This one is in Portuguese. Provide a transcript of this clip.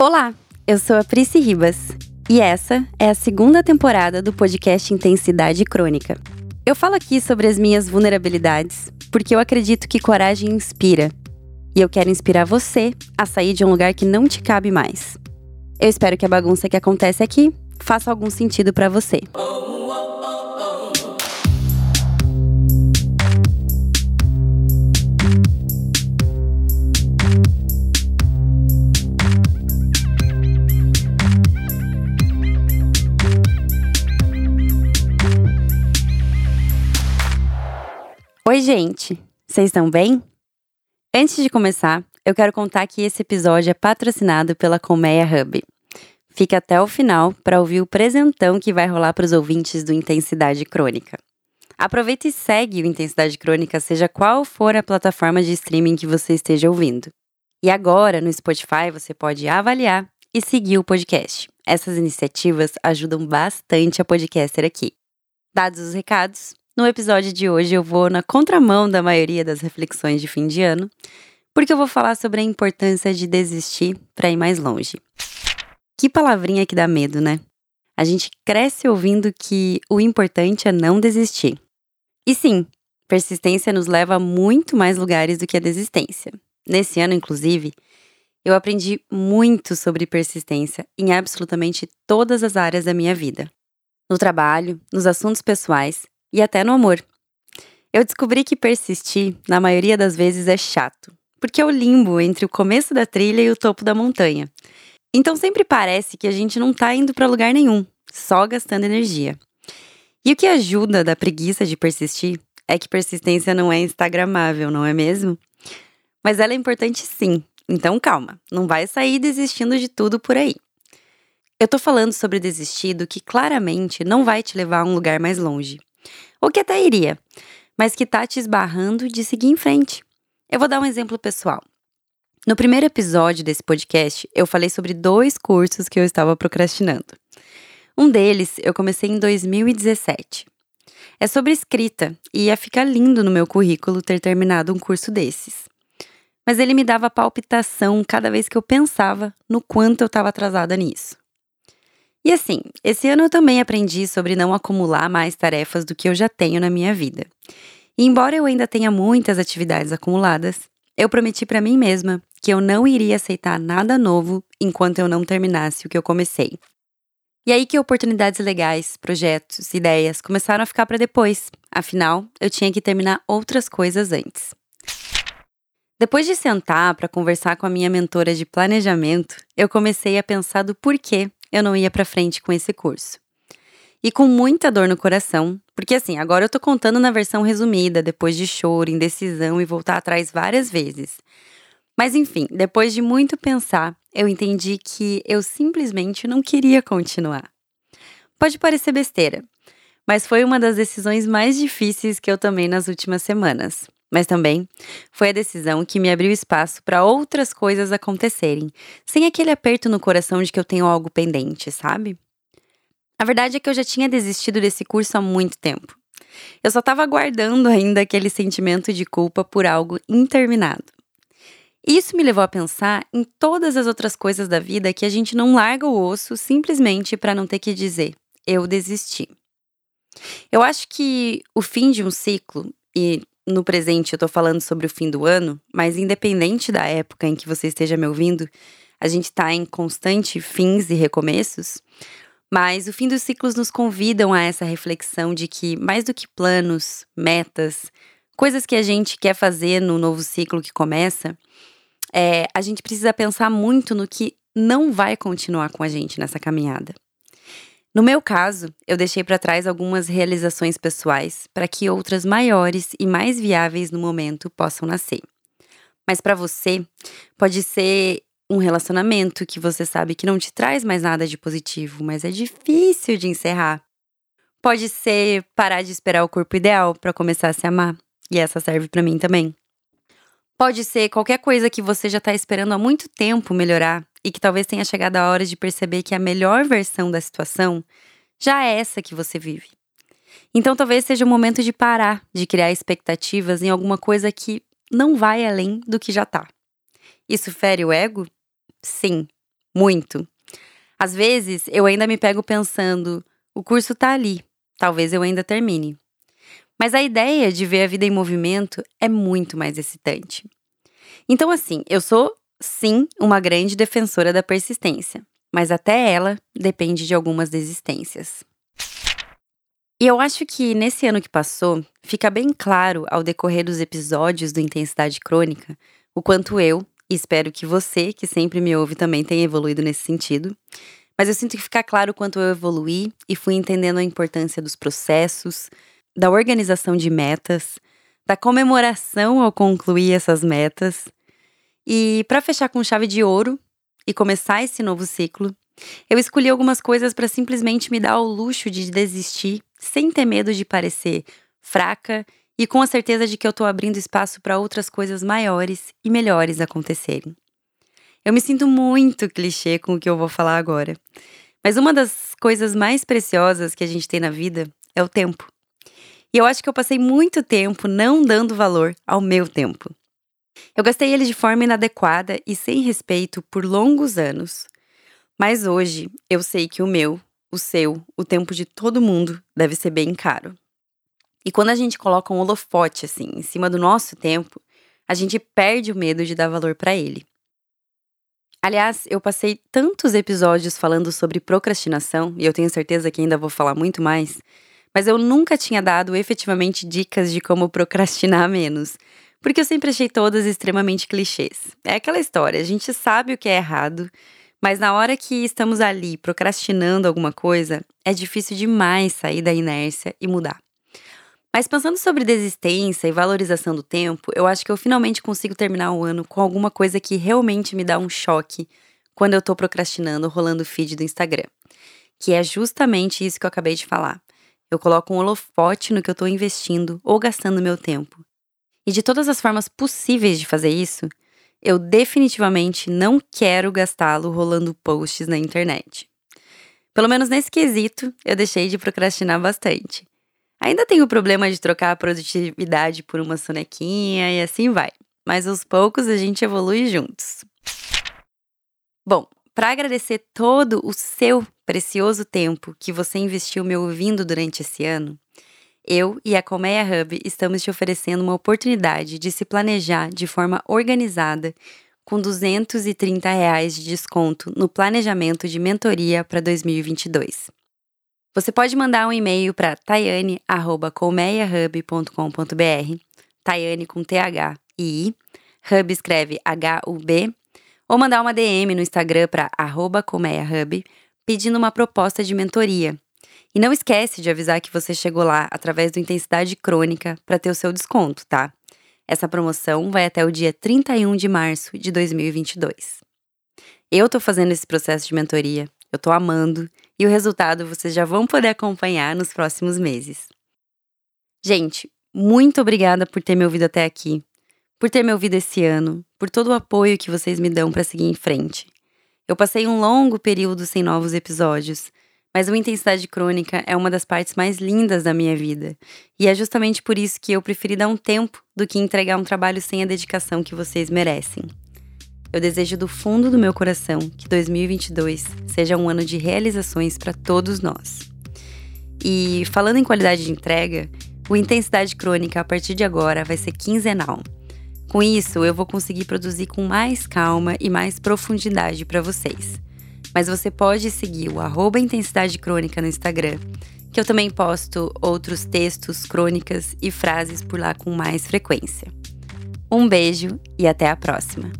Olá, eu sou a Prisci Ribas e essa é a segunda temporada do podcast Intensidade Crônica. Eu falo aqui sobre as minhas vulnerabilidades porque eu acredito que coragem inspira e eu quero inspirar você a sair de um lugar que não te cabe mais. Eu espero que a bagunça que acontece aqui faça algum sentido para você. Oi, gente! Vocês estão bem? Antes de começar, eu quero contar que esse episódio é patrocinado pela Colmeia Hub. Fica até o final para ouvir o presentão que vai rolar para os ouvintes do Intensidade Crônica. Aproveita e segue o Intensidade Crônica, seja qual for a plataforma de streaming que você esteja ouvindo. E agora, no Spotify, você pode avaliar e seguir o podcast. Essas iniciativas ajudam bastante a podcaster aqui. Dados os recados, no episódio de hoje eu vou na contramão da maioria das reflexões de fim de ano, porque eu vou falar sobre a importância de desistir para ir mais longe. Que palavrinha que dá medo, né? A gente cresce ouvindo que o importante é não desistir. E sim, persistência nos leva a muito mais lugares do que a desistência. Nesse ano, inclusive, eu aprendi muito sobre persistência em absolutamente todas as áreas da minha vida. No trabalho, nos assuntos pessoais e até no amor. Eu descobri que persistir, na maioria das vezes, é chato, porque é o limbo entre o começo da trilha e o topo da montanha. Então sempre parece que a gente não tá indo para lugar nenhum, só gastando energia. E o que ajuda da preguiça de persistir é que persistência não é instagramável, não é mesmo? Mas ela é importante sim, então calma, não vai sair desistindo de tudo por aí. Eu tô falando sobre desistir do que claramente não vai te levar a um lugar mais longe ou que até iria, mas que tá te esbarrando de seguir em frente. Eu vou dar um exemplo pessoal. No primeiro episódio desse podcast, eu falei sobre dois cursos que eu estava procrastinando. Um deles eu comecei em 2017. É sobre escrita e ia ficar lindo no meu currículo ter terminado um curso desses. Mas ele me dava palpitação cada vez que eu pensava no quanto eu estava atrasada nisso. E assim, esse ano eu também aprendi sobre não acumular mais tarefas do que eu já tenho na minha vida. E embora eu ainda tenha muitas atividades acumuladas, eu prometi para mim mesma que eu não iria aceitar nada novo enquanto eu não terminasse o que eu comecei. E aí que oportunidades legais, projetos, ideias começaram a ficar para depois. Afinal, eu tinha que terminar outras coisas antes. Depois de sentar para conversar com a minha mentora de planejamento, eu comecei a pensar do porquê eu não ia para frente com esse curso. E com muita dor no coração, porque assim, agora eu tô contando na versão resumida, depois de choro, indecisão e voltar atrás várias vezes. Mas enfim, depois de muito pensar, eu entendi que eu simplesmente não queria continuar. Pode parecer besteira, mas foi uma das decisões mais difíceis que eu tomei nas últimas semanas. Mas também foi a decisão que me abriu espaço para outras coisas acontecerem, sem aquele aperto no coração de que eu tenho algo pendente, sabe? A verdade é que eu já tinha desistido desse curso há muito tempo. Eu só estava aguardando ainda aquele sentimento de culpa por algo interminado. Isso me levou a pensar em todas as outras coisas da vida que a gente não larga o osso simplesmente para não ter que dizer eu desisti. Eu acho que o fim de um ciclo, e no presente eu tô falando sobre o fim do ano, mas independente da época em que você esteja me ouvindo, a gente tá em constante fins e recomeços. Mas o fim dos ciclos nos convidam a essa reflexão de que, mais do que planos, metas, coisas que a gente quer fazer no novo ciclo que começa, é, a gente precisa pensar muito no que não vai continuar com a gente nessa caminhada. No meu caso, eu deixei para trás algumas realizações pessoais para que outras maiores e mais viáveis no momento possam nascer. Mas para você, pode ser um relacionamento que você sabe que não te traz mais nada de positivo, mas é difícil de encerrar. Pode ser parar de esperar o corpo ideal para começar a se amar, e essa serve para mim também. Pode ser qualquer coisa que você já está esperando há muito tempo melhorar e que talvez tenha chegado a hora de perceber que a melhor versão da situação já é essa que você vive. Então talvez seja o momento de parar de criar expectativas em alguma coisa que não vai além do que já tá. Isso fere o ego? Sim, Muito. Às vezes, eu ainda me pego pensando: o curso tá ali, talvez eu ainda termine. Mas a ideia de ver a vida em movimento é muito mais excitante. Então, assim, eu sou, sim, uma grande defensora da persistência, mas até ela depende de algumas desistências. E eu acho que nesse ano que passou, fica bem claro ao decorrer dos episódios do Intensidade Crônica o quanto eu, e espero que você, que sempre me ouve, também tenha evoluído nesse sentido. Mas eu sinto que fica claro o quanto eu evoluí e fui entendendo a importância dos processos, da organização de metas, da comemoração ao concluir essas metas. E para fechar com chave de ouro e começar esse novo ciclo, eu escolhi algumas coisas para simplesmente me dar o luxo de desistir sem ter medo de parecer fraca e com a certeza de que eu estou abrindo espaço para outras coisas maiores e melhores acontecerem. Eu me sinto muito clichê com o que eu vou falar agora, mas uma das coisas mais preciosas que a gente tem na vida é o tempo. E eu acho que eu passei muito tempo não dando valor ao meu tempo. Eu gastei ele de forma inadequada e sem respeito por longos anos. Mas hoje eu sei que o meu, o seu, o tempo de todo mundo deve ser bem caro. E quando a gente coloca um holofote assim em cima do nosso tempo, a gente perde o medo de dar valor para ele. Aliás, eu passei tantos episódios falando sobre procrastinação, e eu tenho certeza que ainda vou falar muito mais, mas eu nunca tinha dado efetivamente dicas de como procrastinar menos, porque eu sempre achei todas extremamente clichês. É aquela história, a gente sabe o que é errado, mas na hora que estamos ali procrastinando alguma coisa, é difícil demais sair da inércia e mudar. Mas pensando sobre desistência e valorização do tempo, eu acho que eu finalmente consigo terminar o ano com alguma coisa que realmente me dá um choque quando eu tô procrastinando rolando o feed do Instagram. Que é justamente isso que eu acabei de falar. Eu coloco um holofote no que eu tô investindo ou gastando meu tempo. E de todas as formas possíveis de fazer isso, eu definitivamente não quero gastá-lo rolando posts na internet. Pelo menos nesse quesito, eu deixei de procrastinar bastante. Ainda tenho o problema de trocar a produtividade por uma sonequinha e assim vai. Mas aos poucos a gente evolui juntos. Bom, para agradecer todo o seu precioso tempo que você investiu me ouvindo durante esse ano, eu e a Colmeia Hub estamos te oferecendo uma oportunidade de se planejar de forma organizada com 230 reais de desconto no planejamento de mentoria para 2022. Você pode mandar um e-mail para tayane@colmeiahub.com.br, Tayane com T H I, Hub escreve H U B, ou mandar uma DM no Instagram para @colmeiahub pedindo uma proposta de mentoria. E não esquece de avisar que você chegou lá através do Intensidade Crônica para ter o seu desconto, tá? Essa promoção vai até o dia 31 de março de 2022. Eu tô fazendo esse processo de mentoria, eu tô amando e o resultado vocês já vão poder acompanhar nos próximos meses. Gente, muito obrigada por ter me ouvido até aqui, por ter me ouvido esse ano, por todo o apoio que vocês me dão para seguir em frente. Eu passei um longo período sem novos episódios, mas o Intensidade Crônica é uma das partes mais lindas da minha vida, e é justamente por isso que eu preferi dar um tempo do que entregar um trabalho sem a dedicação que vocês merecem. Eu desejo do fundo do meu coração que 2022 seja um ano de realizações para todos nós. E falando em qualidade de entrega, o Intensidade Crônica a partir de agora vai ser quinzenal. Com isso, eu vou conseguir produzir com mais calma e mais profundidade para vocês. Mas você pode seguir o arroba Intensidade Crônica no Instagram, que eu também posto outros textos, crônicas e frases por lá com mais frequência. Um beijo e até a próxima!